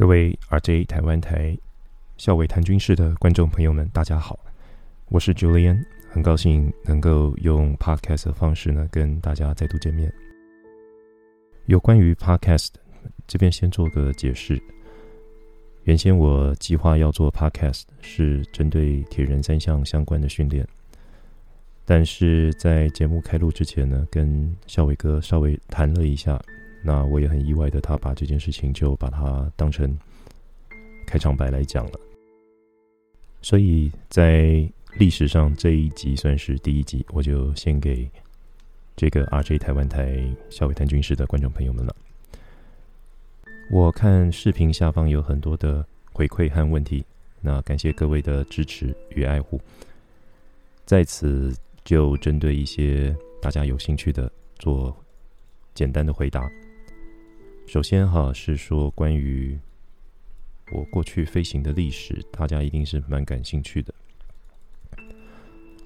各位 RJ 台湾台校委谈军事的观众朋友们，大家好，我是 Julian，很高兴能够用 Podcast 的方式呢跟大家再度见面。有关于 Podcast，这边先做个解释。原先我计划要做 Podcast 是针对铁人三项相关的训练，但是在节目开录之前呢，跟校委哥稍微谈了一下。那我也很意外的，他把这件事情就把它当成开场白来讲了。所以在历史上这一集算是第一集，我就献给这个 RJ 台湾台校委谈军事的观众朋友们了。我看视频下方有很多的回馈和问题，那感谢各位的支持与爱护。在此就针对一些大家有兴趣的做简单的回答。首先哈是说关于我过去飞行的历史，大家一定是蛮感兴趣的。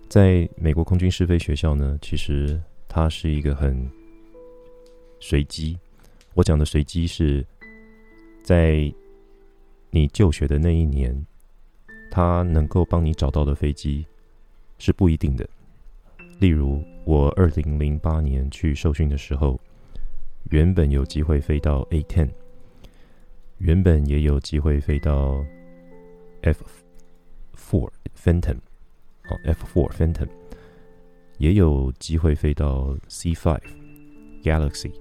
在美国空军试飞学校呢，其实它是一个很随机。我讲的随机是在你就学的那一年，它能够帮你找到的飞机是不一定的。例如，我二零零八年去受训的时候。原本有机会飞到 A10，原本也有机会飞到 F4 Phantom，哦，F4 Phantom，也有机会飞到 C5 Galaxy，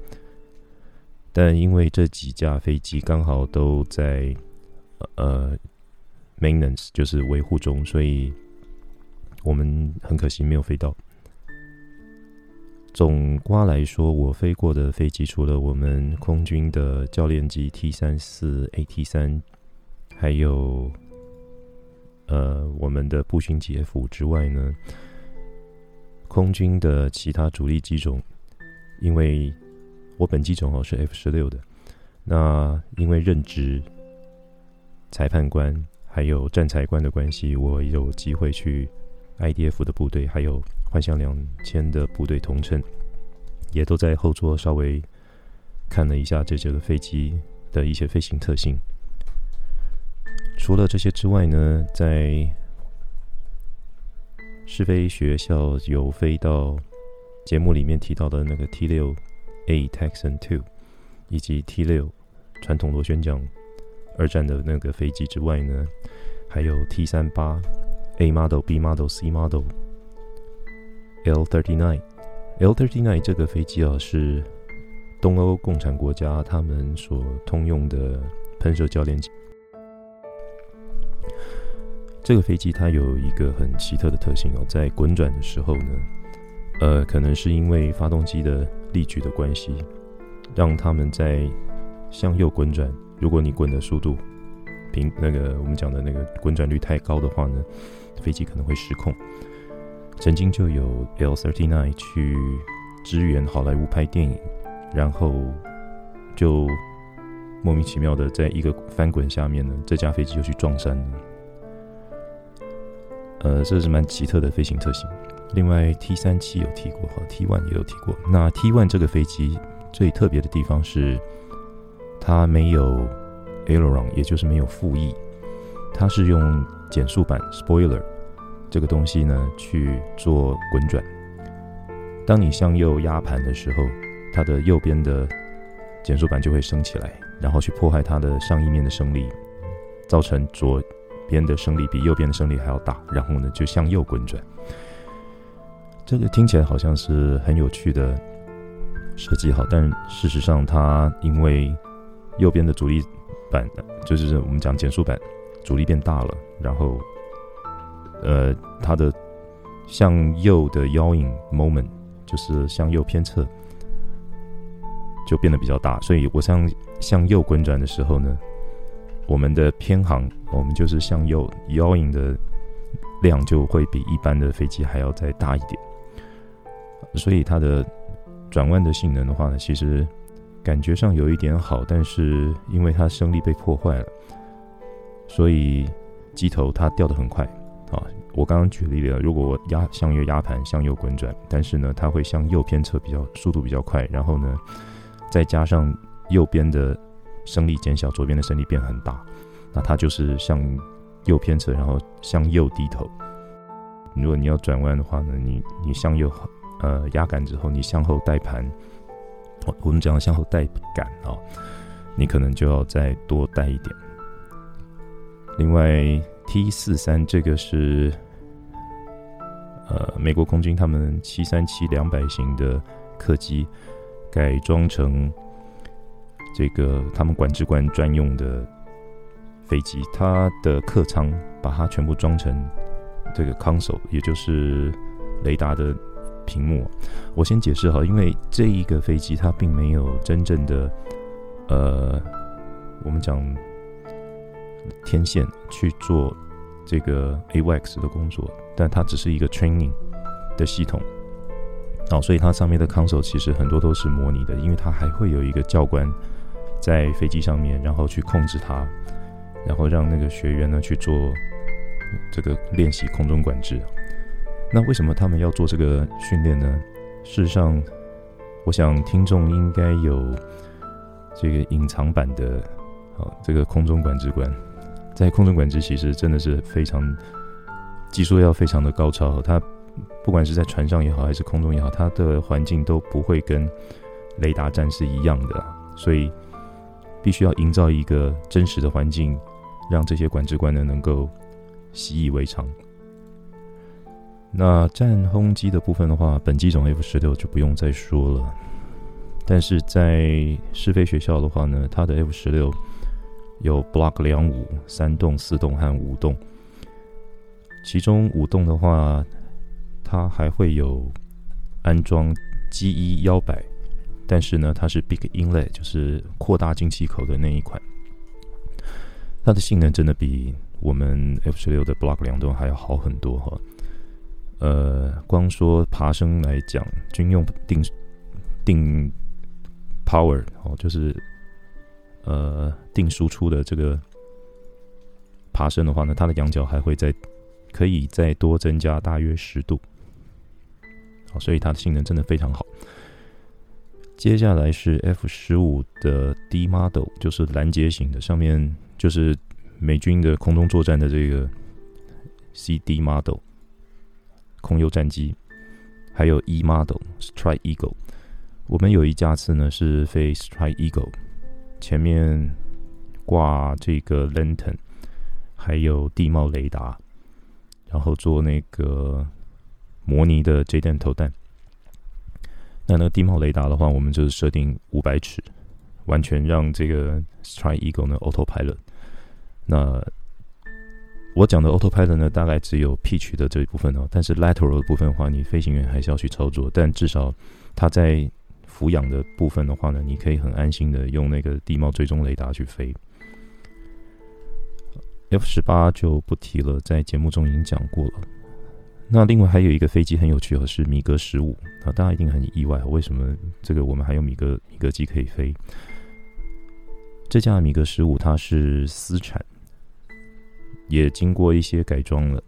但因为这几架飞机刚好都在呃 maintenance，就是维护中，所以我们很可惜没有飞到。总瓜来说，我飞过的飞机除了我们空军的教练机 T 三四 AT 三，还有呃我们的步训机 F 五之外呢，空军的其他主力机种，因为我本机种哦是 F 十六的，那因为任职裁判官还有战裁官的关系，我有机会去 IDF 的部队，还有。幻象两千的部队同乘，也都在后座稍微看了一下这这个飞机的一些飞行特性。除了这些之外呢，在试飞学校有飞到节目里面提到的那个 T 六 A Texan Two，以及 T 六传统螺旋桨二战的那个飞机之外呢，还有 T 三八 A Model、B Model、C Model。L39，L39 这个飞机啊，是东欧共产国家他们所通用的喷射教练机。这个飞机它有一个很奇特的特性哦，在滚转的时候呢，呃，可能是因为发动机的力矩的关系，让他们在向右滚转。如果你滚的速度平，那个我们讲的那个滚转率太高的话呢，飞机可能会失控。曾经就有 L39 去支援好莱坞拍电影，然后就莫名其妙的在一个翻滚下面呢，这架飞机就去撞山了。呃，这是蛮奇特的飞行特性。另外 T37 有提过，哈，T1 也有提过。那 T1 这个飞机最特别的地方是，它没有 aileron，也就是没有副翼，它是用减速板 spoiler。这个东西呢，去做滚转。当你向右压盘的时候，它的右边的减速板就会升起来，然后去破坏它的上翼面的升力，造成左边的升力比右边的升力还要大，然后呢就向右滚转。这个听起来好像是很有趣的设计，好，但事实上它因为右边的阻力板，就是我们讲减速板阻力变大了，然后。呃，它的向右的 yawing moment 就是向右偏侧，就变得比较大。所以我向向右滚转的时候呢，我们的偏航，我们就是向右 yawing 的量就会比一般的飞机还要再大一点。所以它的转弯的性能的话呢，其实感觉上有一点好，但是因为它升力被破坏了，所以机头它掉的很快。啊，我刚刚举例了，如果压向右压盘，向右滚转，但是呢，它会向右偏侧比较速度比较快，然后呢，再加上右边的升力减小，左边的升力变很大。那它就是向右偏侧，然后向右低头。如果你要转弯的话呢，你你向右呃压杆之后，你向后带盘，我们讲向后带杆啊，你可能就要再多带一点。另外 T 四三这个是呃美国空军他们七三七两百型的客机改装成这个他们管制官专用的飞机，它的客舱把它全部装成这个 console，也就是雷达的屏幕。我先解释哈，因为这一个飞机它并没有真正的呃，我们讲。天线去做这个 AWACS 的工作，但它只是一个 training 的系统，哦，所以它上面的 console 其实很多都是模拟的，因为它还会有一个教官在飞机上面，然后去控制它，然后让那个学员呢去做这个练习空中管制。那为什么他们要做这个训练呢？事实上，我想听众应该有这个隐藏版的，哦，这个空中管制官。在空中管制其实真的是非常技术要非常的高超，它不管是在船上也好，还是空中也好，它的环境都不会跟雷达站是一样的，所以必须要营造一个真实的环境，让这些管制官呢能够习以为常。那战轰机的部分的话，本机种 F 十六就不用再说了，但是在试飞学校的话呢，它的 F 十六。有 Block 两五三栋、四栋和五栋，其中五栋的话，它还会有安装机翼摇摆，但是呢，它是 Big Inlet，就是扩大进气口的那一款，它的性能真的比我们 F 十六的 Block 两栋还要好很多哈。呃，光说爬升来讲，军用定定 Power 哦，就是。呃，定输出的这个爬升的话呢，它的仰角还会再可以再多增加大约十度，好，所以它的性能真的非常好。接下来是 F 十五的 D model，就是拦截型的，上面就是美军的空中作战的这个 CD model 空优战机，还有 E model Strike Eagle。我们有一架次呢是飞 Strike Eagle。前面挂这个 lantern，还有地貌雷达，然后做那个模拟的 J 弹投弹。那那个地貌雷达的话，我们就是设定五百尺，完全让这个 Strike Eagle 呢 autopilot。那我讲的 autopilot 呢，大概只有 pitch 的这一部分哦，但是 lateral 的部分的话，你飞行员还是要去操作，但至少它在。俯仰的部分的话呢，你可以很安心的用那个地貌追踪雷达去飞。F 十八就不提了，在节目中已经讲过了。那另外还有一个飞机很有趣的是米格十五啊，大家一定很意外，为什么这个我们还有米格米格机可以飞？这架米格十五它是私产，也经过一些改装了。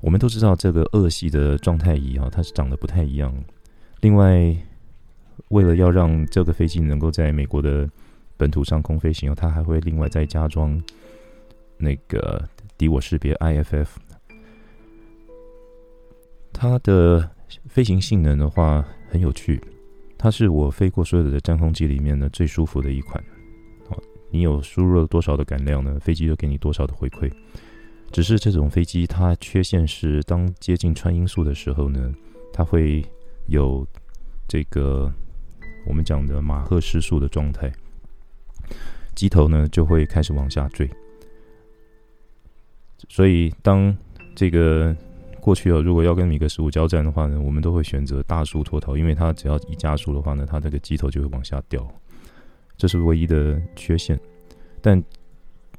我们都知道这个俄系的状态仪啊，它是长得不太一样。另外。为了要让这个飞机能够在美国的本土上空飞行，它还会另外再加装那个敌我识别 IFF。它的飞行性能的话很有趣，它是我飞过所有的战轰机里面呢最舒服的一款。哦，你有输入了多少的感量呢？飞机就给你多少的回馈。只是这种飞机它缺陷是，当接近穿音速的时候呢，它会有这个。我们讲的马赫失速的状态，机头呢就会开始往下坠。所以当这个过去哦，如果要跟米格十五交战的话呢，我们都会选择大速脱逃，因为它只要一加速的话呢，它这个机头就会往下掉，这是唯一的缺陷。但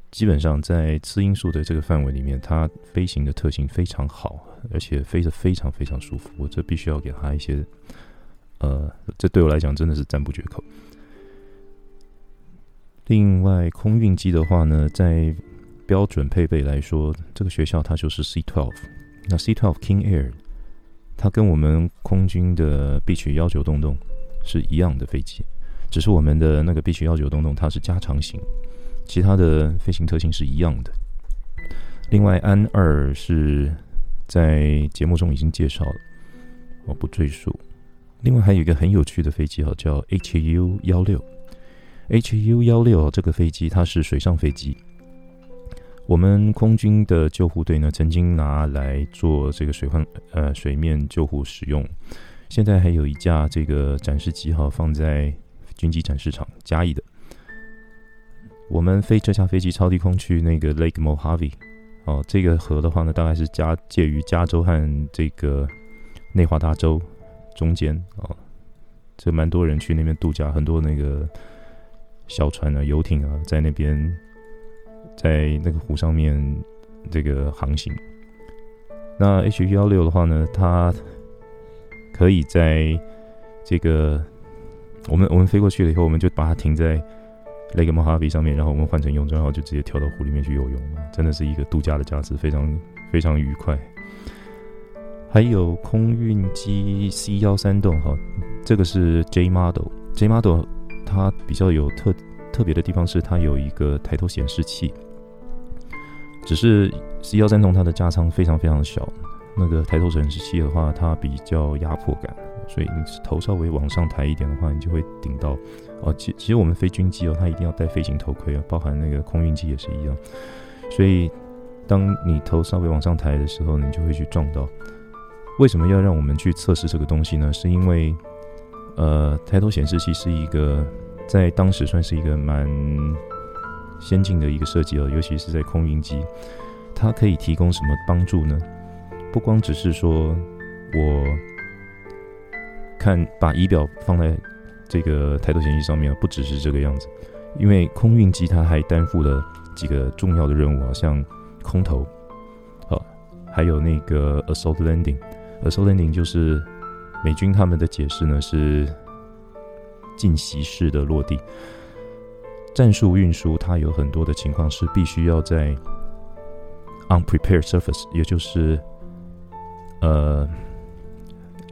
基本上在次音速的这个范围里面，它飞行的特性非常好，而且飞得非常非常舒服。我这必须要给它一些。呃，这对我来讲真的是赞不绝口。另外，空运机的话呢，在标准配备来说，这个学校它就是 C-12。那 C-12 King Air，它跟我们空军的 Beech 幺九洞洞是一样的飞机，只是我们的那个 Beech 幺九洞洞它是加长型，其他的飞行特性是一样的。另外，安二是在节目中已经介绍了，我不赘述。另外还有一个很有趣的飞机哈，叫 HU 幺六，HU 幺六这个飞机它是水上飞机。我们空军的救护队呢，曾经拿来做这个水患呃水面救护使用。现在还有一架这个展示机哈，放在军机展示场嘉义的。我们飞这架飞机超低空去那个 Lake Mojave 哦，这个河的话呢，大概是加介于加州和这个内华达州中间哦。这蛮多人去那边度假，很多那个小船啊、游艇啊，在那边。在那个湖上面，这个航行。那 H 幺六的话呢，它可以在这个我们我们飞过去了以后，我们就把它停在 Lake Mojave 上面，然后我们换成泳装，然后就直接跳到湖里面去游泳了。真的是一个度假的假日，非常非常愉快。还有空运机 C 幺三洞哈，这个是 J Model，J Model 它比较有特特别的地方是它有一个抬头显示器。只是 C 幺三洞它的架舱非常非常小，那个抬头显示器的话，它比较压迫感，所以你头稍微往上抬一点的话，你就会顶到。哦，其其实我们飞军机哦，它一定要戴飞行头盔啊，包含那个空运机也是一样。所以当你头稍微往上抬的时候，你就会去撞到。为什么要让我们去测试这个东西呢？是因为呃，抬头显示器是一个在当时算是一个蛮。先进的一个设计哦，尤其是在空运机，它可以提供什么帮助呢？不光只是说我看把仪表放在这个抬头显示器上面，不只是这个样子，因为空运机它还担负了几个重要的任务啊，像空投，啊，还有那个 assault landing landing，assault landing 就是美军他们的解释呢是进袭式的落地。战术运输，它有很多的情况是必须要在 unprepared surface，也就是呃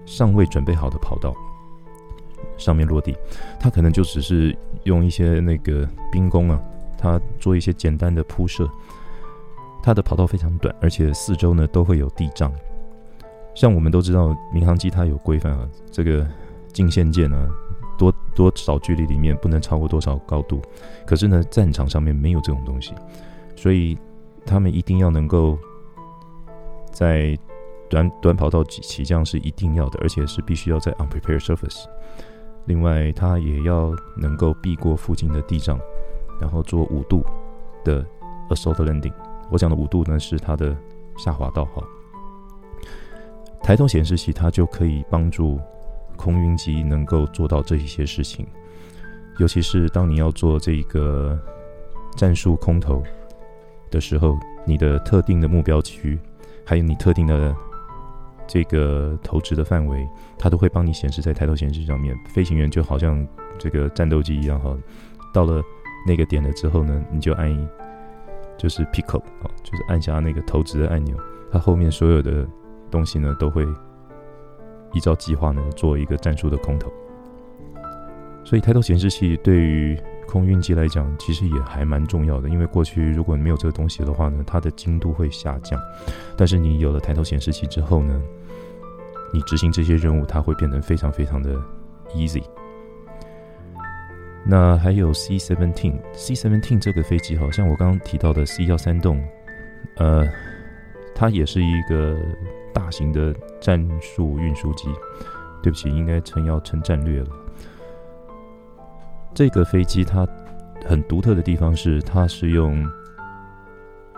尚未准备好的跑道上面落地。它可能就只是用一些那个兵工啊，它做一些简单的铺设。它的跑道非常短，而且四周呢都会有地障。像我们都知道，民航机它有规范啊，这个进线键啊。多多少距离里面不能超过多少高度，可是呢，战场上面没有这种东西，所以他们一定要能够在短短跑道起起降是一定要的，而且是必须要在 unprepared surface。另外，它也要能够避过附近的地障，然后做五度的 assault landing。我讲的五度呢，是它的下滑道哈。抬头显示器它就可以帮助。空运机能够做到这一些事情，尤其是当你要做这个战术空投的时候，你的特定的目标区，还有你特定的这个投掷的范围，它都会帮你显示在抬头显示器上面。飞行员就好像这个战斗机一样哈，到了那个点了之后呢，你就按就是 pick up 啊，就是按下那个投掷的按钮，它后面所有的东西呢都会。依照计划呢，做一个战术的空投，所以抬头显示器对于空运机来讲，其实也还蛮重要的。因为过去如果没有这个东西的话呢，它的精度会下降。但是你有了抬头显示器之后呢，你执行这些任务，它会变得非常非常的 easy。那还有 C-17，C-17 这个飞机，好像我刚刚提到的 C 幺三栋，呃，它也是一个。大型的战术运输机，对不起，应该称要成战略了。这个飞机它很独特的地方是，它是用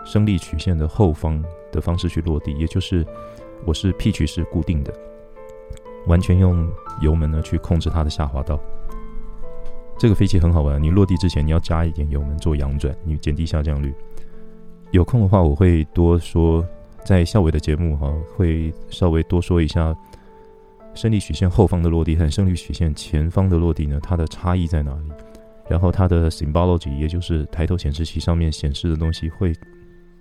升力曲线的后方的方式去落地，也就是我是 P 曲是固定的，完全用油门呢去控制它的下滑道。这个飞机很好玩，你落地之前你要加一点油门做仰转，你减低下降率。有空的话我会多说。在校委的节目哈，会稍微多说一下升力曲线后方的落地和升力曲线前方的落地呢，它的差异在哪里？然后它的 symbology，也就是抬头显示器上面显示的东西会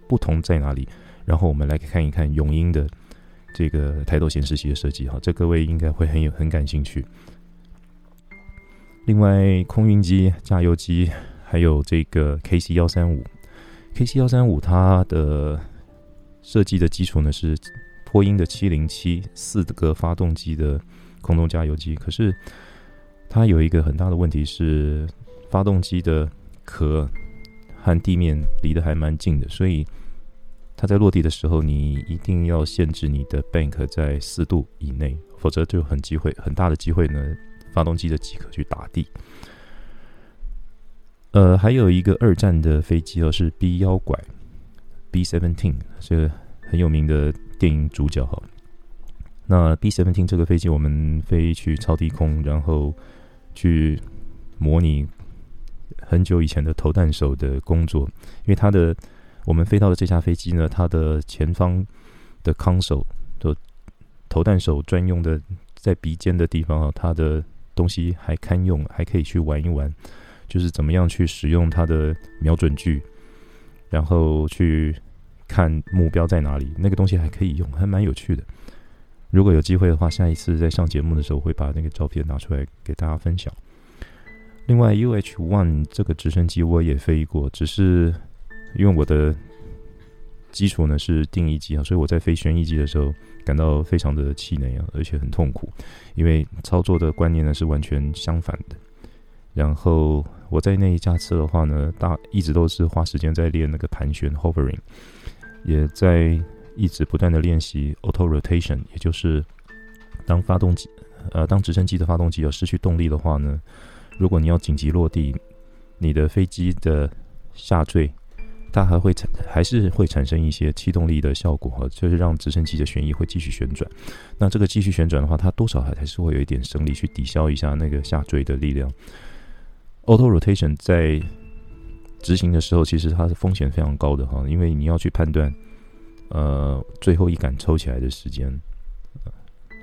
不同在哪里？然后我们来看一看永鹰的这个抬头显示器的设计哈，这各位应该会很有很感兴趣。另外，空运机、加油机，还有这个 KC 幺三五，KC 幺三五它的设计的基础呢是波音的七零七四个发动机的空中加油机，可是它有一个很大的问题是，发动机的壳和地面离得还蛮近的，所以它在落地的时候，你一定要限制你的 bank 在四度以内，否则就很机会很大的机会呢。发动机的机壳去打地。呃，还有一个二战的飞机哦，是 B 幺拐 B seventeen，这很有名的电影主角哈。那 B seventeen 这个飞机，我们飞去超低空，然后去模拟很久以前的投弹手的工作。因为它的我们飞到的这架飞机呢，它的前方的 console 的投弹手专用的在鼻尖的地方啊，它的东西还堪用，还可以去玩一玩，就是怎么样去使用它的瞄准具，然后去看目标在哪里。那个东西还可以用，还蛮有趣的。如果有机会的话，下一次在上节目的时候，会把那个照片拿出来给大家分享。另外，UH-1 这个直升机我也飞过，只是因为我的基础呢是定翼机啊，所以我在飞旋翼机的时候。感到非常的气馁啊，而且很痛苦，因为操作的观念呢是完全相反的。然后我在那一架车的话呢，大一直都是花时间在练那个盘旋 （hovering），也在一直不断的练习 auto rotation，也就是当发动机呃当直升机的发动机要失去动力的话呢，如果你要紧急落地，你的飞机的下坠。它还会产，还是会产生一些气动力的效果，就是让直升机的旋翼会继续旋转。那这个继续旋转的话，它多少还还是会有一点升力去抵消一下那个下坠的力量。Auto rotation 在执行的时候，其实它是风险非常高的哈，因为你要去判断呃最后一杆抽起来的时间，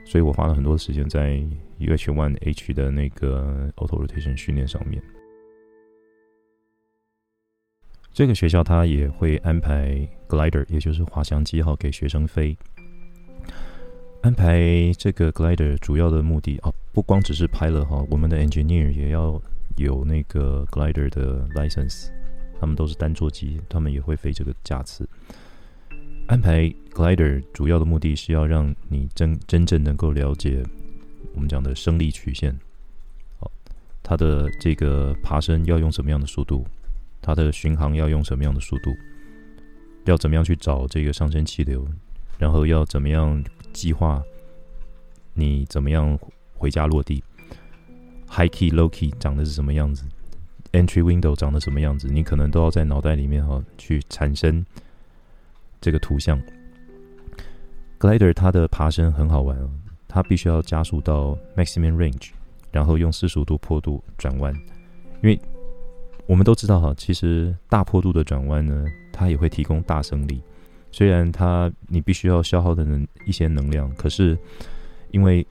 所以我花了很多时间在 UH-1H 的那个 Auto rotation 训练上面。这个学校它也会安排 glider，也就是滑翔机号给学生飞。安排这个 glider 主要的目的啊，不光只是 pilot 哈，我们的 engineer 也要有那个 glider 的 license。他们都是单座机，他们也会飞这个架次。安排 glider 主要的目的是要让你真真正能够了解我们讲的升力曲线。好，它的这个爬升要用什么样的速度？它的巡航要用什么样的速度？要怎么样去找这个上升气流？然后要怎么样计划你怎么样回家落地？High key, low key 长的是什么样子？Entry window 长得什么样子？你可能都要在脑袋里面哈去产生这个图像。Glider 它的爬升很好玩哦，它必须要加速到 maximum range，然后用四十五度坡度转弯，因为。我们都知道哈，其实大坡度的转弯呢，它也会提供大升力。虽然它你必须要消耗的能一些能量，可是因为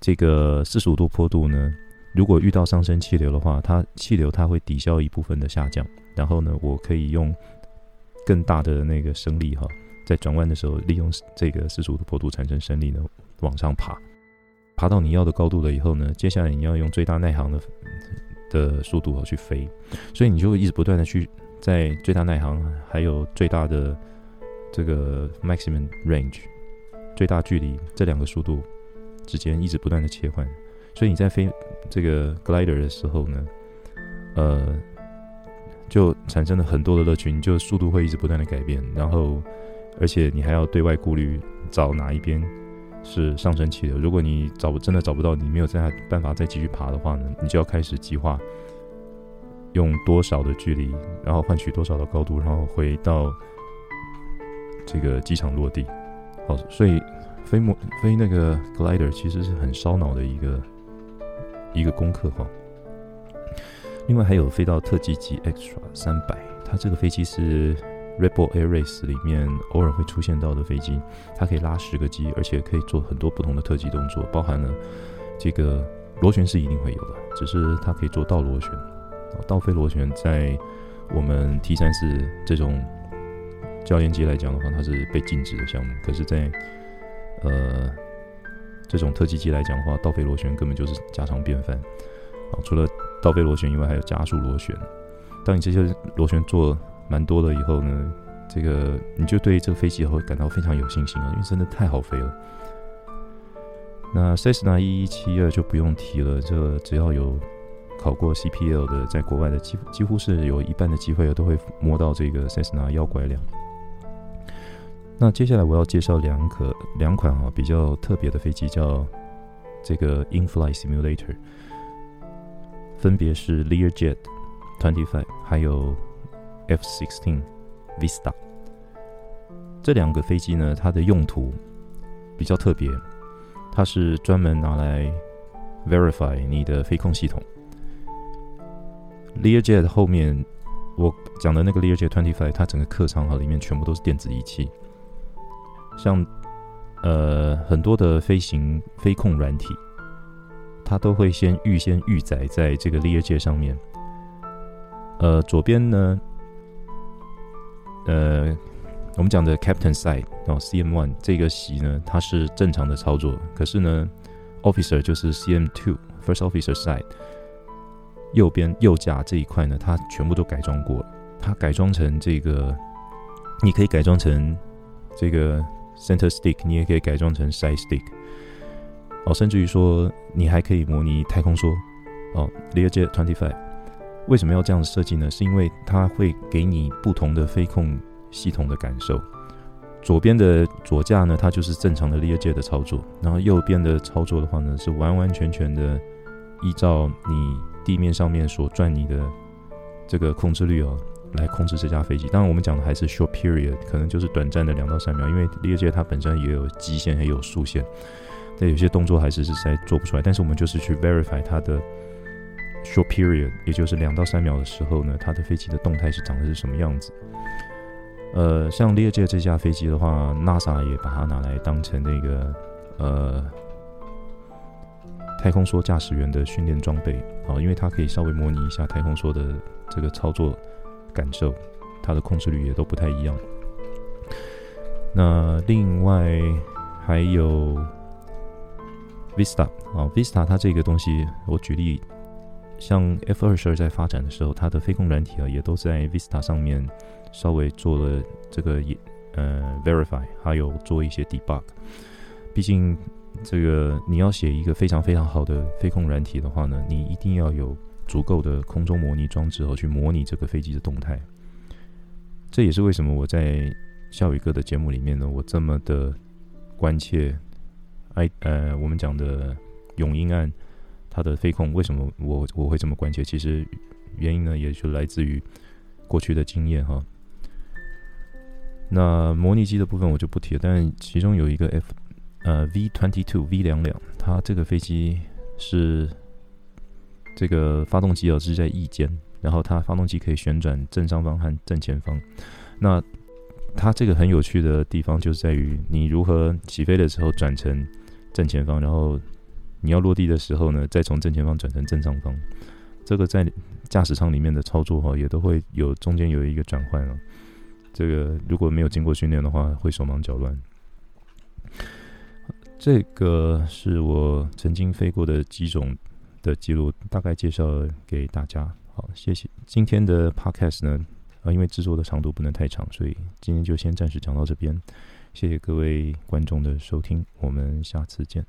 这个四十五度坡度呢，如果遇到上升气流的话，它气流它会抵消一部分的下降。然后呢，我可以用更大的那个升力哈，在转弯的时候利用这个四十五度坡度产生升力呢，往上爬。爬到你要的高度了以后呢，接下来你要用最大耐航的。的速度去飞，所以你就会一直不断的去在最大耐航还有最大的这个 maximum range 最大距离这两个速度之间一直不断的切换，所以你在飞这个 glider 的时候呢，呃，就产生了很多的乐趣，你就速度会一直不断的改变，然后而且你还要对外顾虑找哪一边。是上升气流。如果你找不真的找不到，你没有再办法再继续爬的话呢，你就要开始计划用多少的距离，然后换取多少的高度，然后回到这个机场落地。好，所以飞模飞那个 glider 其实是很烧脑的一个一个功课哈。另外还有飞到特技机 Extra 三百，它这个飞机是。Red Bull Air Race 里面偶尔会出现到的飞机，它可以拉十个机，而且可以做很多不同的特技动作，包含了这个螺旋是一定会有的，只是它可以做倒螺旋。倒飞螺旋在我们 T 三四这种教练机来讲的话，它是被禁止的项目。可是，在呃这种特技机来讲的话，倒飞螺旋根本就是家常便饭。啊，除了倒飞螺旋以外，还有加速螺旋。当你这些螺旋做蛮多了以后呢，这个你就对这个飞机会感到非常有信心了，因为真的太好飞了。那 Cessna 一七二就不用提了，这只要有考过 CPL 的，在国外的几几乎是有一半的机会都会摸到这个 Cessna 幺拐两。那接下来我要介绍两可两款啊比较特别的飞机，叫这个 In-flight Simulator，分别是 Learjet 25还有 F-16 Vista。这两个飞机呢，它的用途比较特别，它是专门拿来 verify 你的飞控系统。Learjet 后面我讲的那个 Learjet 25，它整个客舱哈里面全部都是电子仪器。像呃很多的飞行飞控软体，它都会先预先预载在这个 Learjet 上面。呃，左边呢，呃，我们讲的 Captain Side 哦，CM One 这个席呢，它是正常的操作。可是呢，Officer 就是 CM Two First Officer Side 右边右驾这一块呢，它全部都改装过了。它改装成这个，你可以改装成这个。Center Stick，你也可以改装成 Side Stick，哦，甚至于说你还可以模拟太空梭，哦，Learjet Twenty Five，为什么要这样设计呢？是因为它会给你不同的飞控系统的感受。左边的左驾呢，它就是正常的 Learjet 的操作，然后右边的操作的话呢，是完完全全的依照你地面上面所转你的这个控制率哦。来控制这架飞机，当然我们讲的还是 short period，可能就是短暂的两到三秒，因为猎鹰它本身也有极限，也有速线，那有些动作还是实在做不出来。但是我们就是去 verify 它的 short period，也就是两到三秒的时候呢，它的飞机的动态是长的是什么样子。呃，像 Learjet 这架飞机的话，NASA 也把它拿来当成那个呃太空梭驾驶员的训练装备啊，因为它可以稍微模拟一下太空梭的这个操作。感受，它的控制率也都不太一样。那另外还有 Vista 啊，Vista 它这个东西，我举例，像 F 二十二在发展的时候，它的飞控软体啊，也都在 Vista 上面稍微做了这个也呃 verify，还有做一些 debug。毕竟这个你要写一个非常非常好的飞控软体的话呢，你一定要有。足够的空中模拟装置后去模拟这个飞机的动态，这也是为什么我在笑宇哥的节目里面呢，我这么的关切。哎，呃，我们讲的永英案，它的飞控为什么我我会这么关切？其实原因呢，也就来自于过去的经验哈。那模拟机的部分我就不提了，但其中有一个 F 呃 V twenty two V 两两，它这个飞机是。这个发动机哦是在翼尖，然后它发动机可以旋转正上方和正前方。那它这个很有趣的地方就是在于你如何起飞的时候转成正前方，然后你要落地的时候呢，再从正前方转成正上方。这个在驾驶舱里面的操作哈，也都会有中间有一个转换啊。这个如果没有经过训练的话，会手忙脚乱。这个是我曾经飞过的几种的记录大概介绍给大家，好，谢谢。今天的 podcast 呢，啊，因为制作的长度不能太长，所以今天就先暂时讲到这边。谢谢各位观众的收听，我们下次见。